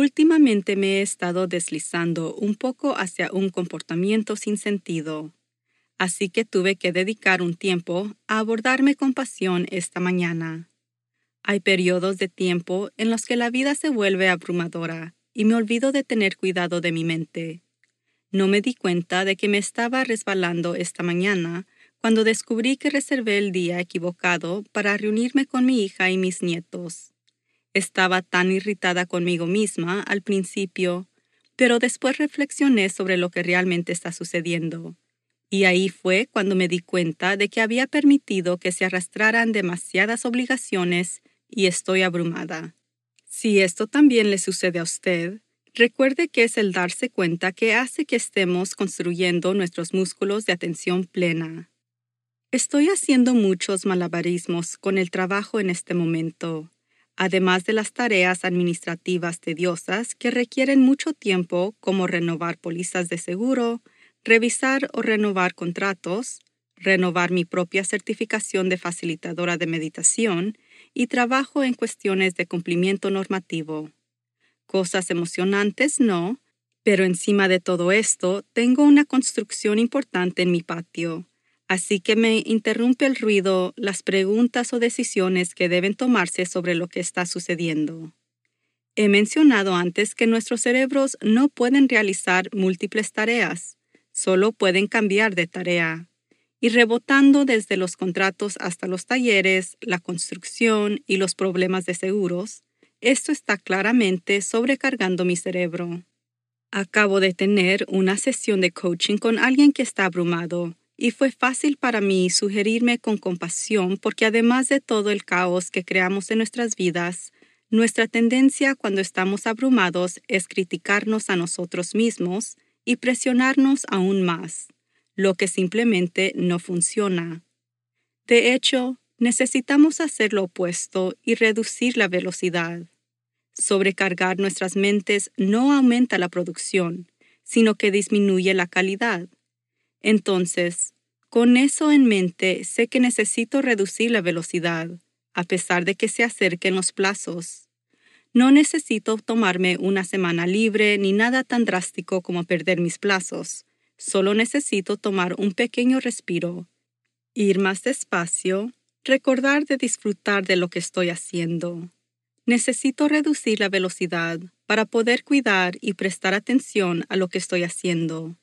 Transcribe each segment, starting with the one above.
Últimamente me he estado deslizando un poco hacia un comportamiento sin sentido, así que tuve que dedicar un tiempo a abordarme con pasión esta mañana. Hay periodos de tiempo en los que la vida se vuelve abrumadora y me olvido de tener cuidado de mi mente. No me di cuenta de que me estaba resbalando esta mañana cuando descubrí que reservé el día equivocado para reunirme con mi hija y mis nietos. Estaba tan irritada conmigo misma al principio, pero después reflexioné sobre lo que realmente está sucediendo. Y ahí fue cuando me di cuenta de que había permitido que se arrastraran demasiadas obligaciones y estoy abrumada. Si esto también le sucede a usted, recuerde que es el darse cuenta que hace que estemos construyendo nuestros músculos de atención plena. Estoy haciendo muchos malabarismos con el trabajo en este momento además de las tareas administrativas tediosas que requieren mucho tiempo como renovar pólizas de seguro, revisar o renovar contratos, renovar mi propia certificación de facilitadora de meditación y trabajo en cuestiones de cumplimiento normativo. Cosas emocionantes no, pero encima de todo esto tengo una construcción importante en mi patio, Así que me interrumpe el ruido, las preguntas o decisiones que deben tomarse sobre lo que está sucediendo. He mencionado antes que nuestros cerebros no pueden realizar múltiples tareas, solo pueden cambiar de tarea. Y rebotando desde los contratos hasta los talleres, la construcción y los problemas de seguros, esto está claramente sobrecargando mi cerebro. Acabo de tener una sesión de coaching con alguien que está abrumado y fue fácil para mí sugerirme con compasión porque además de todo el caos que creamos en nuestras vidas, nuestra tendencia cuando estamos abrumados es criticarnos a nosotros mismos y presionarnos aún más, lo que simplemente no funciona. De hecho, necesitamos hacer lo opuesto y reducir la velocidad. Sobrecargar nuestras mentes no aumenta la producción, sino que disminuye la calidad. Entonces, con eso en mente, sé que necesito reducir la velocidad, a pesar de que se acerquen los plazos. No necesito tomarme una semana libre ni nada tan drástico como perder mis plazos. Solo necesito tomar un pequeño respiro, ir más despacio, recordar de disfrutar de lo que estoy haciendo. Necesito reducir la velocidad para poder cuidar y prestar atención a lo que estoy haciendo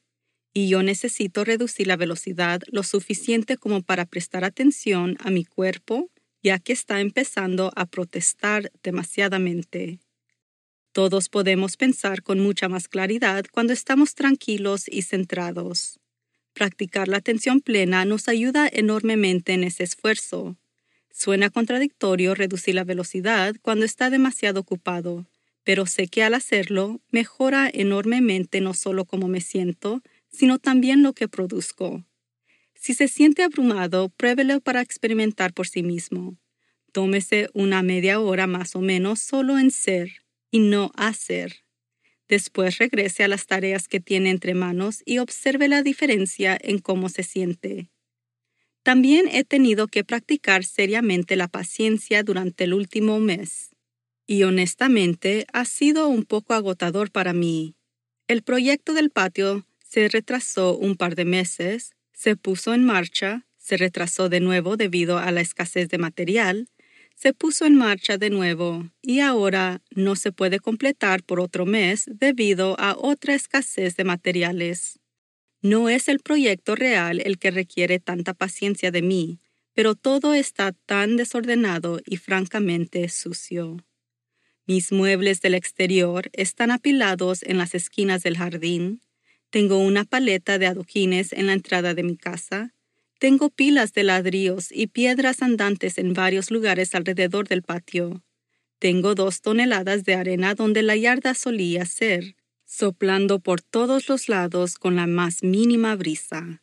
y yo necesito reducir la velocidad lo suficiente como para prestar atención a mi cuerpo, ya que está empezando a protestar demasiadamente. Todos podemos pensar con mucha más claridad cuando estamos tranquilos y centrados. Practicar la atención plena nos ayuda enormemente en ese esfuerzo. Suena contradictorio reducir la velocidad cuando está demasiado ocupado, pero sé que al hacerlo mejora enormemente no solo cómo me siento, sino también lo que produzco. Si se siente abrumado, pruébelo para experimentar por sí mismo. Tómese una media hora más o menos solo en ser y no hacer. Después regrese a las tareas que tiene entre manos y observe la diferencia en cómo se siente. También he tenido que practicar seriamente la paciencia durante el último mes. Y honestamente ha sido un poco agotador para mí. El proyecto del patio se retrasó un par de meses, se puso en marcha, se retrasó de nuevo debido a la escasez de material, se puso en marcha de nuevo y ahora no se puede completar por otro mes debido a otra escasez de materiales. No es el proyecto real el que requiere tanta paciencia de mí, pero todo está tan desordenado y francamente sucio. Mis muebles del exterior están apilados en las esquinas del jardín. Tengo una paleta de adoquines en la entrada de mi casa tengo pilas de ladrillos y piedras andantes en varios lugares alrededor del patio. Tengo dos toneladas de arena donde la yarda solía ser, soplando por todos los lados con la más mínima brisa.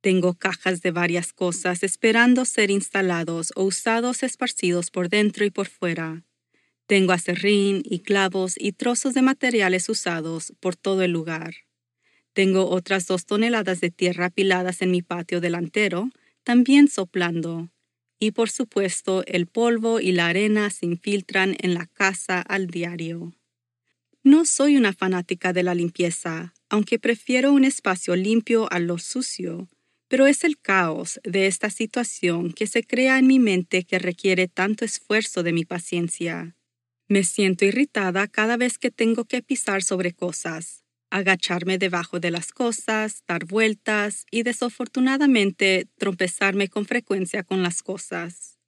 Tengo cajas de varias cosas esperando ser instalados o usados esparcidos por dentro y por fuera. Tengo acerrín y clavos y trozos de materiales usados por todo el lugar. Tengo otras dos toneladas de tierra apiladas en mi patio delantero, también soplando. Y por supuesto, el polvo y la arena se infiltran en la casa al diario. No soy una fanática de la limpieza, aunque prefiero un espacio limpio a lo sucio, pero es el caos de esta situación que se crea en mi mente que requiere tanto esfuerzo de mi paciencia. Me siento irritada cada vez que tengo que pisar sobre cosas, agacharme debajo de las cosas, dar vueltas y desafortunadamente tropezarme con frecuencia con las cosas.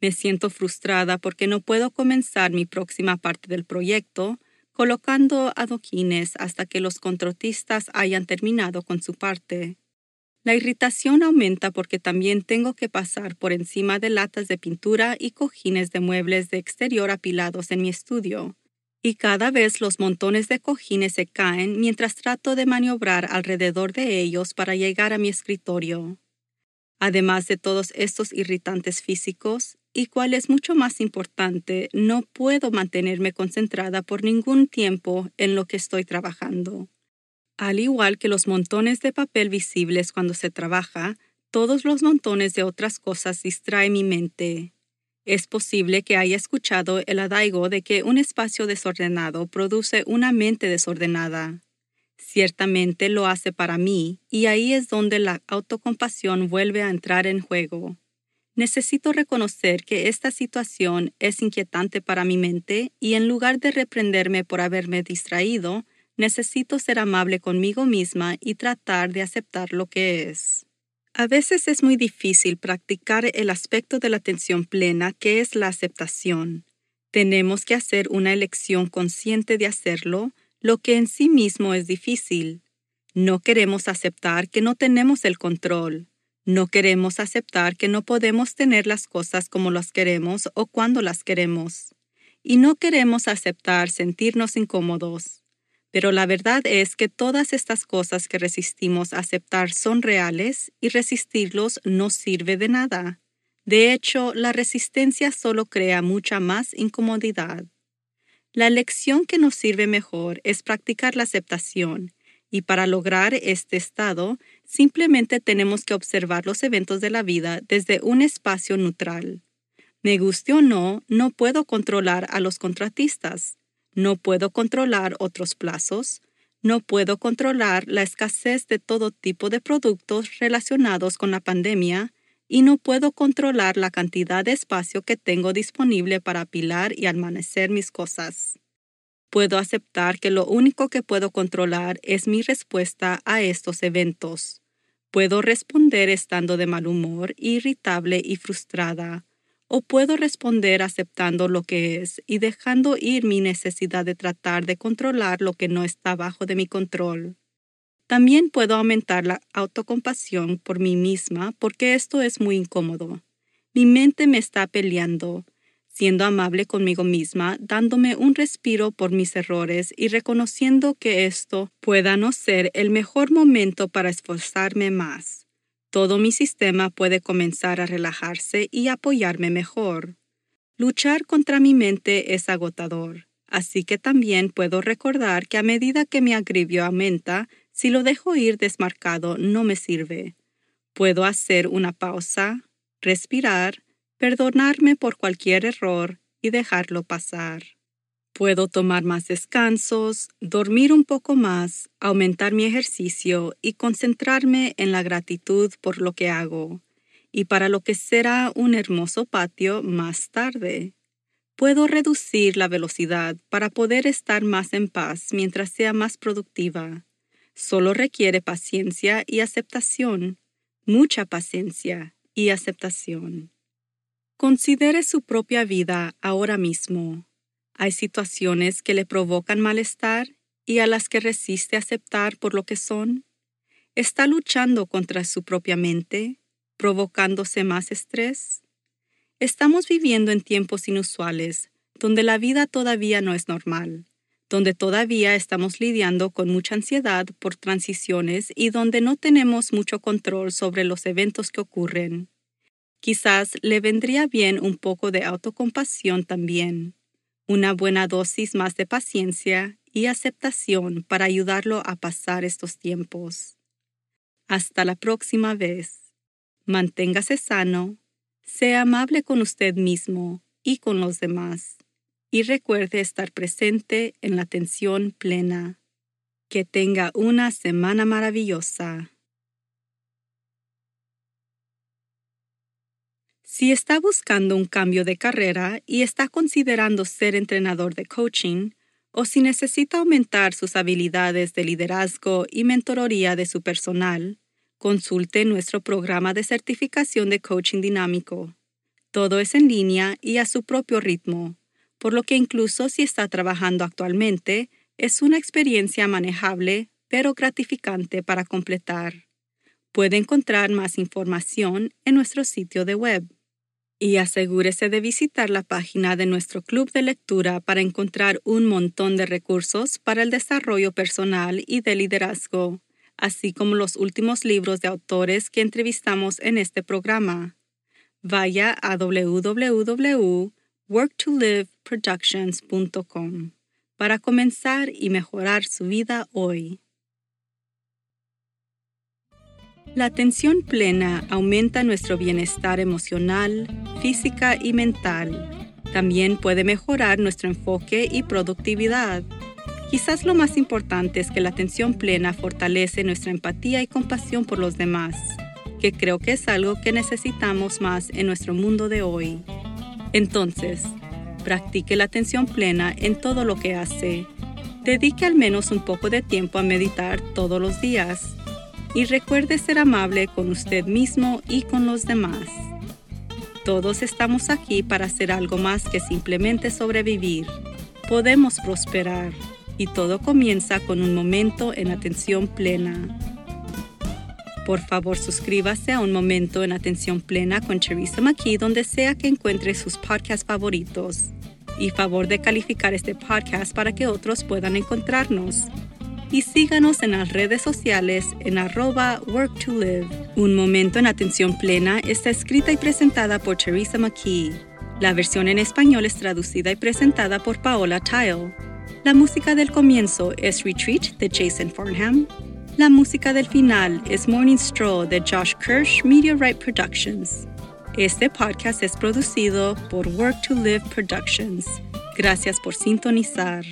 Me siento frustrada porque no puedo comenzar mi próxima parte del proyecto colocando adoquines hasta que los controtistas hayan terminado con su parte. La irritación aumenta porque también tengo que pasar por encima de latas de pintura y cojines de muebles de exterior apilados en mi estudio y cada vez los montones de cojines se caen mientras trato de maniobrar alrededor de ellos para llegar a mi escritorio. Además de todos estos irritantes físicos, y cual es mucho más importante, no puedo mantenerme concentrada por ningún tiempo en lo que estoy trabajando. Al igual que los montones de papel visibles cuando se trabaja, todos los montones de otras cosas distraen mi mente. Es posible que haya escuchado el adaigo de que un espacio desordenado produce una mente desordenada. Ciertamente lo hace para mí, y ahí es donde la autocompasión vuelve a entrar en juego. Necesito reconocer que esta situación es inquietante para mi mente y en lugar de reprenderme por haberme distraído, necesito ser amable conmigo misma y tratar de aceptar lo que es. A veces es muy difícil practicar el aspecto de la atención plena que es la aceptación. Tenemos que hacer una elección consciente de hacerlo, lo que en sí mismo es difícil. No queremos aceptar que no tenemos el control. No queremos aceptar que no podemos tener las cosas como las queremos o cuando las queremos. Y no queremos aceptar sentirnos incómodos. Pero la verdad es que todas estas cosas que resistimos a aceptar son reales y resistirlos no sirve de nada. De hecho, la resistencia solo crea mucha más incomodidad. La lección que nos sirve mejor es practicar la aceptación, y para lograr este estado, simplemente tenemos que observar los eventos de la vida desde un espacio neutral. Me guste o no, no puedo controlar a los contratistas no puedo controlar otros plazos. No puedo controlar la escasez de todo tipo de productos relacionados con la pandemia y no puedo controlar la cantidad de espacio que tengo disponible para apilar y almacenar mis cosas. Puedo aceptar que lo único que puedo controlar es mi respuesta a estos eventos. Puedo responder estando de mal humor, irritable y frustrada, o puedo responder aceptando lo que es y dejando ir mi necesidad de tratar de controlar lo que no está bajo de mi control. También puedo aumentar la autocompasión por mí misma porque esto es muy incómodo. Mi mente me está peleando, siendo amable conmigo misma, dándome un respiro por mis errores y reconociendo que esto pueda no ser el mejor momento para esforzarme más todo mi sistema puede comenzar a relajarse y apoyarme mejor. Luchar contra mi mente es agotador, Así que también puedo recordar que a medida que mi agrivio aumenta, si lo dejo ir desmarcado no me sirve. Puedo hacer una pausa, respirar, perdonarme por cualquier error y dejarlo pasar. Puedo tomar más descansos, dormir un poco más, aumentar mi ejercicio y concentrarme en la gratitud por lo que hago y para lo que será un hermoso patio más tarde. Puedo reducir la velocidad para poder estar más en paz mientras sea más productiva. Solo requiere paciencia y aceptación, mucha paciencia y aceptación. Considere su propia vida ahora mismo. Hay situaciones que le provocan malestar y a las que resiste aceptar por lo que son. ¿Está luchando contra su propia mente, provocándose más estrés? Estamos viviendo en tiempos inusuales, donde la vida todavía no es normal, donde todavía estamos lidiando con mucha ansiedad por transiciones y donde no tenemos mucho control sobre los eventos que ocurren. Quizás le vendría bien un poco de autocompasión también una buena dosis más de paciencia y aceptación para ayudarlo a pasar estos tiempos. Hasta la próxima vez. Manténgase sano, sea amable con usted mismo y con los demás, y recuerde estar presente en la atención plena. Que tenga una semana maravillosa. Si está buscando un cambio de carrera y está considerando ser entrenador de coaching, o si necesita aumentar sus habilidades de liderazgo y mentoría de su personal, consulte nuestro programa de certificación de coaching dinámico. Todo es en línea y a su propio ritmo, por lo que incluso si está trabajando actualmente, es una experiencia manejable pero gratificante para completar. Puede encontrar más información en nuestro sitio de web y asegúrese de visitar la página de nuestro club de lectura para encontrar un montón de recursos para el desarrollo personal y de liderazgo, así como los últimos libros de autores que entrevistamos en este programa. Vaya a www.worktoliveproductions.com para comenzar y mejorar su vida hoy. La atención plena aumenta nuestro bienestar emocional, física y mental. También puede mejorar nuestro enfoque y productividad. Quizás lo más importante es que la atención plena fortalece nuestra empatía y compasión por los demás, que creo que es algo que necesitamos más en nuestro mundo de hoy. Entonces, practique la atención plena en todo lo que hace. Dedique al menos un poco de tiempo a meditar todos los días y recuerde ser amable con usted mismo y con los demás. Todos estamos aquí para hacer algo más que simplemente sobrevivir. Podemos prosperar y todo comienza con un momento en atención plena. Por favor, suscríbase a Un Momento en Atención Plena con Teresa McKee donde sea que encuentre sus podcasts favoritos. Y favor de calificar este podcast para que otros puedan encontrarnos y síganos en las redes sociales en arroba work to live. Un momento en atención plena está escrita y presentada por Teresa McKee. La versión en español es traducida y presentada por Paola Tile. La música del comienzo es Retreat de Jason Farnham. La música del final es Morning Stroll de Josh Kirsch Right Productions. Este podcast es producido por Work to Live Productions. Gracias por sintonizar.